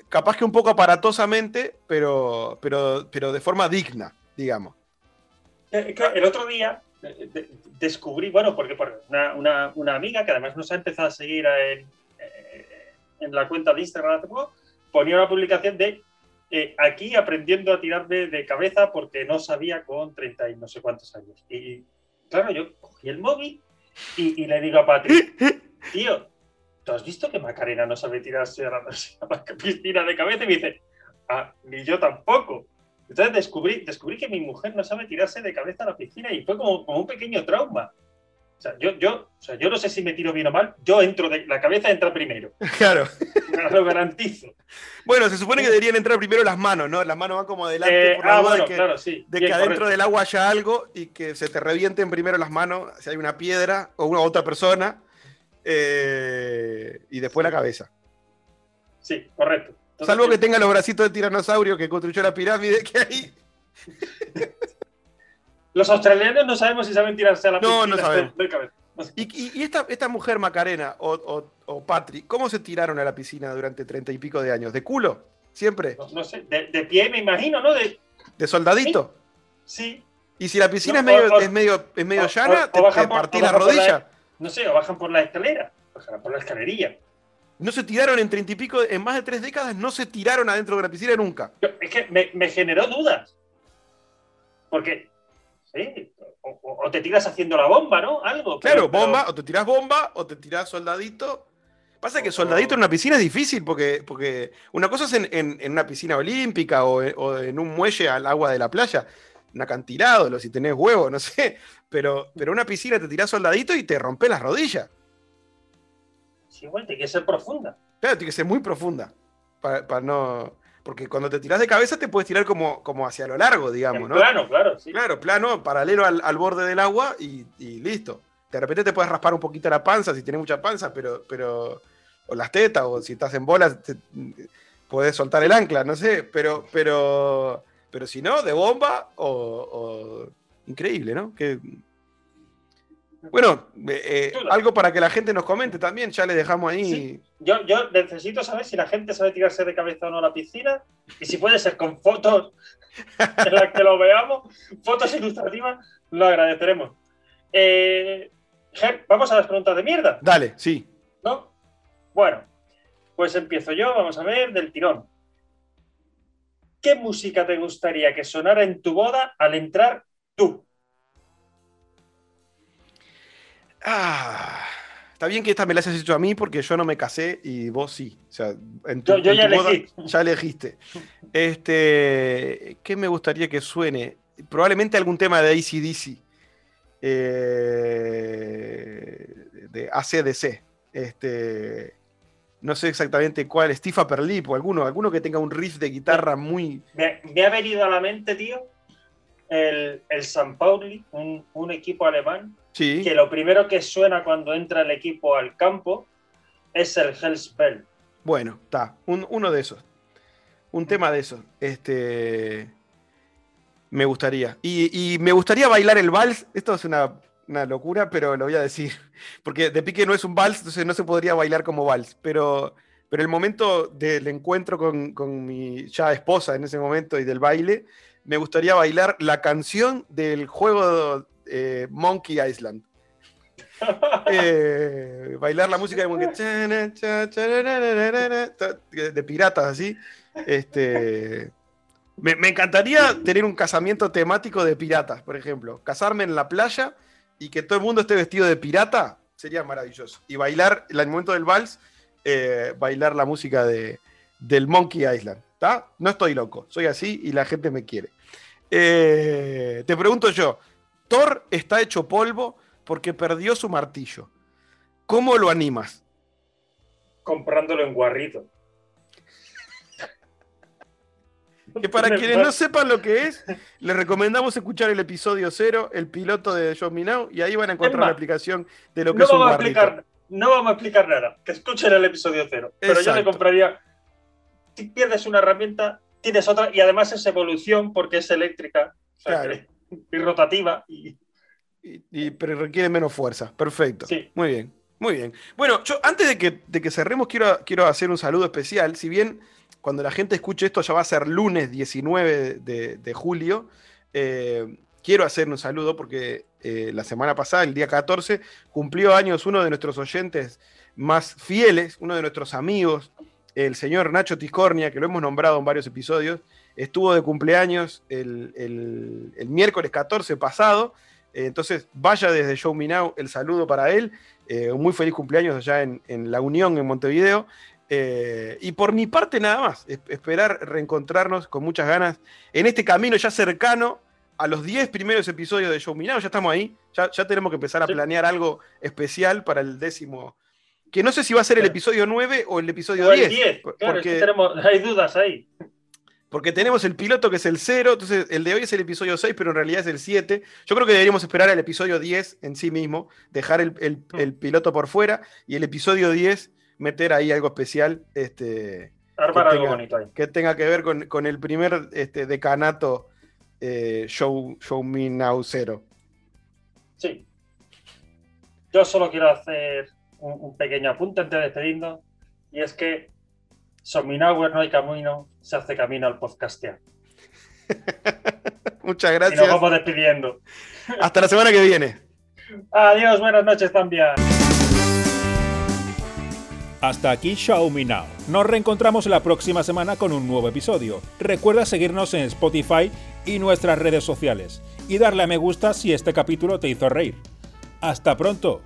[SPEAKER 1] capaz que un poco aparatosamente, pero, pero, pero de forma digna, digamos.
[SPEAKER 3] Eh, el otro día eh, descubrí, bueno, porque una, una, amiga que además nos ha empezado a seguir en, en la cuenta de Instagram ponía una publicación de eh, aquí aprendiendo a tirarme de cabeza porque no sabía con 30 y no sé cuántos años. Y claro, yo cogí el móvil y, le digo a Patrick, [LAUGHS] tío, ¿tú has visto que Macarena no sabe tirarse [LAUGHS] a la, piscina de cabeza? Y me dice, ah, ni yo tampoco. Entonces descubrí, descubrí que mi mujer no sabe tirarse de cabeza a la piscina y fue como, como un pequeño trauma. O sea, yo, yo, o sea, yo no sé si me tiro bien o mal, yo entro de. La cabeza entra primero. [LAUGHS]
[SPEAKER 1] Claro.
[SPEAKER 3] Lo garantizo.
[SPEAKER 1] Bueno, se supone que deberían entrar primero las manos, ¿no? Las manos van como adelante
[SPEAKER 3] Eh,
[SPEAKER 1] por la
[SPEAKER 3] ah, bueno,
[SPEAKER 1] de que,
[SPEAKER 3] claro, sí.
[SPEAKER 1] de
[SPEAKER 3] Bien,
[SPEAKER 1] que adentro
[SPEAKER 3] correcto.
[SPEAKER 1] del agua haya algo y que se te revienten primero las manos si hay una piedra o una otra persona eh, y después la cabeza.
[SPEAKER 3] Sí, correcto. Entonces,
[SPEAKER 1] Salvo que tenga los bracitos de tiranosaurio que construyó la pirámide que hay. [LAUGHS]
[SPEAKER 3] Los australianos no sabemos si saben tirarse a la
[SPEAKER 1] No,
[SPEAKER 3] piscina
[SPEAKER 1] no sabemos. [LAUGHS]
[SPEAKER 3] de cabeza.
[SPEAKER 1] Y, y- y esta, esta mujer Macarena o, o, o Patri, ¿cómo se tiraron a la piscina durante treinta y pico de años? ¿De culo? ¿Siempre?
[SPEAKER 3] No, no sé, de, de pie me imagino, ¿no? De,
[SPEAKER 1] ¿De soldadito?
[SPEAKER 3] sí,
[SPEAKER 1] Y si la piscina
[SPEAKER 3] No,
[SPEAKER 1] es medio,
[SPEAKER 3] o-
[SPEAKER 1] es medio, es medio
[SPEAKER 3] o-
[SPEAKER 1] llana,
[SPEAKER 3] o-
[SPEAKER 1] te, te
[SPEAKER 3] por-
[SPEAKER 1] partís la rodilla.
[SPEAKER 3] no sé, o bajan por la escalera, bajan por la escalerilla.
[SPEAKER 1] No se tiraron en treinta y pico, en más de tres décadas, no se tiraron adentro de la piscina nunca.
[SPEAKER 3] Yo- es que me, me generó dudas. Porque, o, o- o te tiras haciendo la bomba, ¿no? Algo. pero-
[SPEAKER 1] Claro,
[SPEAKER 3] pero-
[SPEAKER 1] bomba, o te tirás bomba, o te tirás soldadito. Pasa que
[SPEAKER 3] O-
[SPEAKER 1] soldadito en una piscina es difícil, porque, porque una cosa es en, en- en una piscina olímpica o, en- o en un muelle al agua de la playa, un acantilado, si tenés huevo, no [LAUGHS] sé. Pero, pero una piscina te tirás soldadito y te rompes las rodillas.
[SPEAKER 3] Sí, igual, tiene que ser profunda.
[SPEAKER 1] Claro, tiene que ser muy profunda. Para, para no. Porque cuando te tirás de cabeza te puedes tirar como, como hacia lo largo, digamos,
[SPEAKER 3] en
[SPEAKER 1] ¿no?
[SPEAKER 3] plano, claro, sí.
[SPEAKER 1] Claro, plano, paralelo al, al borde del agua y, y listo. De repente te puedes raspar un poquito la panza si tienes mucha panza, pero, pero. O las tetas, o si estás en bolas, te- puedes soltar el ancla, no sé. Pero, pero. Pero si no, de bomba o. o- increíble, ¿no? Que, bueno, eh, eh, algo para que la gente nos comente también, ya le dejamos ahí.
[SPEAKER 3] Sí. Yo, yo necesito saber si la gente sabe tirarse de cabeza o no a la piscina y si puede ser con fotos en las que lo veamos, fotos ilustrativas, lo agradeceremos. Eh, vamos a las preguntas de mierda,
[SPEAKER 1] Dale, sí.
[SPEAKER 3] ¿no? Bueno, pues empiezo yo, vamos a ver, del tirón. ¿Qué música te gustaría que sonara en tu boda al entrar tú?
[SPEAKER 1] Ah, está bien que esta me la hayas hecho a mí porque yo no me casé y vos sí. O sea, en tu,
[SPEAKER 3] Yo- yo
[SPEAKER 1] en
[SPEAKER 3] ya
[SPEAKER 1] tu boda
[SPEAKER 3] elegí.
[SPEAKER 1] ya elegiste. Este, ¿qué me gustaría que suene? Probablemente algún tema de ACDC. eh, de ACDC. Este, no sé exactamente cuál, Steve Upper Lip o alguno, alguno que tenga un riff de guitarra muy.
[SPEAKER 3] Me, me ha venido a la mente, tío, el, el San Pauli, un, un equipo alemán,
[SPEAKER 1] Sí.
[SPEAKER 3] que lo primero que suena cuando entra el equipo al campo es el Hellspell.
[SPEAKER 1] Bueno, está. Un- uno de esos. Un tema de esos. Este. Me gustaría. Y, y me gustaría bailar el vals. Esto es una, una locura, pero lo voy a decir. [LAUGHS] Porque de pique no es un vals, entonces no se podría bailar como vals. Pero, pero el momento del encuentro con, con mi ya esposa en ese momento y del baile, me gustaría bailar la canción del juego eh, Monkey Island. Eh, bailar la música de Monkey de piratas así. Este, me, encantaría tener un casamiento temático de piratas, por ejemplo. Casarme en la playa y que todo el mundo esté vestido de pirata sería maravilloso. Y bailar, en el momento del vals, eh, bailar la música de, del Monkey Island. No estoy loco, soy así y la gente me quiere. Te pregunto yo, Thor está hecho polvo porque perdió su martillo. ¿Cómo lo animas?
[SPEAKER 3] Comprándolo en guarrito.
[SPEAKER 1] Que para [LAUGHS] quienes no sepan lo que es, les recomendamos escuchar el episodio cero, el piloto de Me Now, y ahí van a encontrar
[SPEAKER 3] más,
[SPEAKER 1] la explicación de lo que
[SPEAKER 3] no
[SPEAKER 1] es un
[SPEAKER 3] vamos, a explicar, no vamos a explicar nada. Que escuchen el episodio cero. Pero yo le compraría. Si pierdes una herramienta, tienes otra. Y además es evolución porque es eléctrica. o sea
[SPEAKER 1] Claro.
[SPEAKER 3] que- y rotativa. Y,
[SPEAKER 1] Y, y- pero requiere menos fuerza. Perfecto.
[SPEAKER 3] Sí.
[SPEAKER 1] Muy bien. Muy bien. Bueno, yo antes de que, de que cerremos, quiero, quiero hacer un saludo especial. Si bien cuando la gente escuche esto ya va a ser lunes 19 de, de julio, eh, quiero hacer un saludo porque eh, la semana pasada, el día 14, cumplió años uno de nuestros oyentes más fieles, uno de nuestros amigos, el señor Nacho Tiscornia, que lo hemos nombrado en varios episodios, estuvo de cumpleaños el, el- el miércoles 14 pasado. Eh, entonces, vaya desde Show Me Now el saludo para él. Eh, un muy feliz cumpleaños allá en, en La Unión, en Montevideo. Eh, y por mi parte, nada más. es- esperar reencontrarnos con muchas ganas en este camino ya cercano a los 10 primeros episodios de Show Me Now, ya estamos ahí, ya, ya tenemos que empezar a planear algo especial para el décimo. Que no sé si va a ser el episodio 9 o el episodio
[SPEAKER 3] O el
[SPEAKER 1] 10.
[SPEAKER 3] 10,
[SPEAKER 1] por-
[SPEAKER 3] claro,
[SPEAKER 1] porque,
[SPEAKER 3] es que tenemos, hay dudas ahí.
[SPEAKER 1] Porque tenemos el piloto que es el 0, entonces el de hoy es el episodio 6, pero en realidad es el 7. Yo creo que deberíamos esperar al episodio 10 en sí mismo, dejar el, el- el piloto por fuera y el episodio 10 meter ahí algo especial. Este,
[SPEAKER 3] Armar algo
[SPEAKER 1] tenga-
[SPEAKER 3] bonito ahí.
[SPEAKER 1] que tenga que ver con, con el primer este, decanato eh, show, show Me Now 0.
[SPEAKER 3] Sí. Yo solo quiero hacer un, un pequeño apunte antes de despedirnos. Y es que Sominauer no hay camino, se hace camino al podcastear. [LAUGHS]
[SPEAKER 1] Muchas
[SPEAKER 3] Y nos
[SPEAKER 1] gracias.
[SPEAKER 3] vamos despidiendo.
[SPEAKER 1] Hasta la semana que viene.
[SPEAKER 3] Adiós, buenas noches también.
[SPEAKER 2] Hasta aquí Show Me Now. Nos reencontramos la próxima semana con un nuevo episodio. Recuerda seguirnos en Spotify y nuestras redes sociales y darle a me gusta si este capítulo te hizo reír. Hasta pronto.